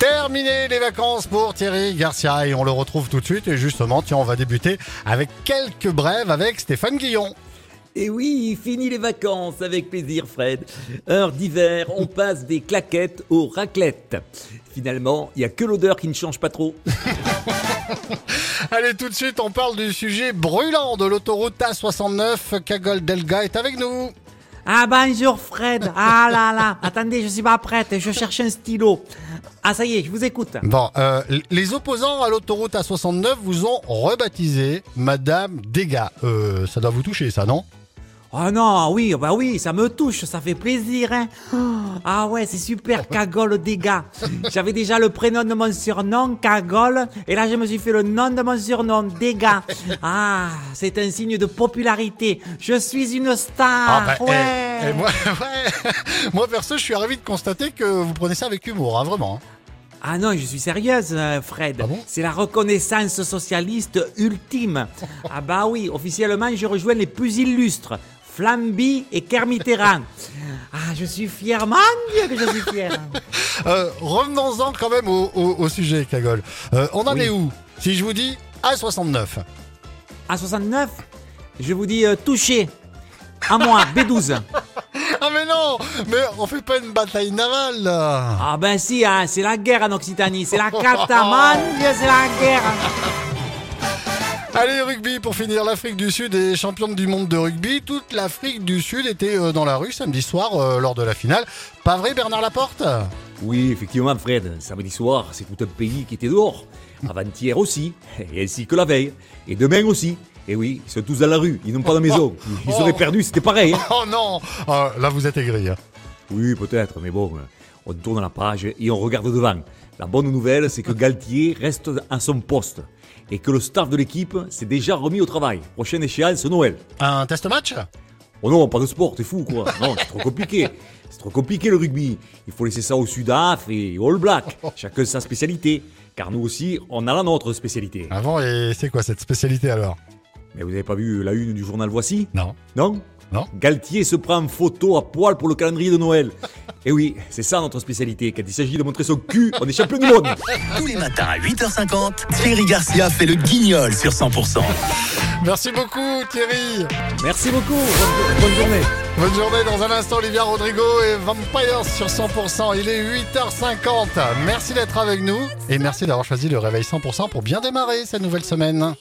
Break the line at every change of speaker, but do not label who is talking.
Terminé les vacances pour Thierry Garcia et on le retrouve tout de suite. Et justement, tiens, on va débuter avec quelques brèves avec Stéphane Guillon.
Et oui, fini les vacances avec plaisir Fred. Heure d'hiver, on passe des claquettes aux raclettes. Finalement, il n'y a que l'odeur qui ne change pas trop.
Allez, tout de suite, on parle du sujet brûlant de l'autoroute A69. Cagole Delga est avec nous.
Ah bonjour Fred. Ah là là. Attendez, je suis pas prête. Je cherche un stylo. Ah ça y est, je vous écoute.
Bon, euh, les opposants à l'autoroute A69 vous ont rebaptisé Madame Dégâts. Euh, ça doit vous toucher, ça, non?
Oh non, oui, bah oui, ça me touche, ça fait plaisir. Hein. Ah ouais, c'est super, Cagole dégâts. J'avais déjà le prénom de mon surnom, Cagole, et là je me suis fait le nom de mon surnom, Dégâts. Ah, c'est un signe de popularité. Je suis une star.
Ah bah,
ouais.
eh, eh, moi, ouais. moi, perso, je suis ravi de constater que vous prenez ça avec humour, hein, vraiment.
Ah non, je suis sérieuse, euh, Fred.
Ah bon?
C'est la reconnaissance socialiste ultime. ah bah oui, officiellement, je rejoins les plus illustres. Flamby et Kermitterrand. Ah, je suis fier, mon Dieu que je suis fier.
Euh, Revenons-en quand même au, au- au sujet, Cagole. Euh, on en
Oui.
est où Si je vous dis A69.
À 69, je vous dis euh, touché. À moi, B12.
Ah mais non Mais on fait pas une bataille navale là
Ah ben si, hein, c'est la guerre en Occitanie. C'est la cata, mon Dieu, c'est la guerre.
Allez, rugby pour finir. L'Afrique du Sud est championne du monde de rugby. Toute l'Afrique du Sud était euh, dans la rue samedi soir euh, lors de la finale. Pas vrai, Bernard Laporte?
Oui, effectivement Fred, samedi soir, c'est tout un pays qui était dehors. Avant-hier aussi, et ainsi que la veille, et demain aussi. Et oui, ils sont tous dans la rue, ils n'ont pas de maison. Ils
Oh.
auraient perdu, c'était pareil. hein.
Oh non Ah, Là, vous êtes aigri. hein.
Oui, peut-être, mais bon, euh, on tourne la page et on regarde devant. La bonne nouvelle, c'est que Galtier reste à son poste et que le staff de l'équipe s'est déjà remis au travail. Prochaine échéance, Noël.
Un test match?
Oh non, pas de sport, t'es fou quoi. Non, c'est trop compliqué. C'est trop compliqué le rugby. Il faut laisser ça au Sudaf et au All Black. Chacun sa spécialité. Car nous aussi, on a la nôtre spécialité.
Avant, et c'est quoi cette spécialité alors?
Mais vous avez pas vu la une du journal Voici?
Non.
Non?
Non.
Galtier se prend en photo à poil pour le calendrier de Noël. Et oui, c'est ça notre spécialité. Quand il s'agit de montrer son cul, on est champion du monde.
Tous les matins à 8h50, Thierry Garcia fait le guignol sur 100%.
Merci beaucoup, Thierry.
Merci beaucoup. Bonne, bonne journée.
Bonne journée. Dans un instant, Olivia Rodrigo et Vampires sur 100%. Il est 8h50. Merci d'être avec nous et merci d'avoir choisi le réveil 100% pour bien démarrer cette nouvelle semaine.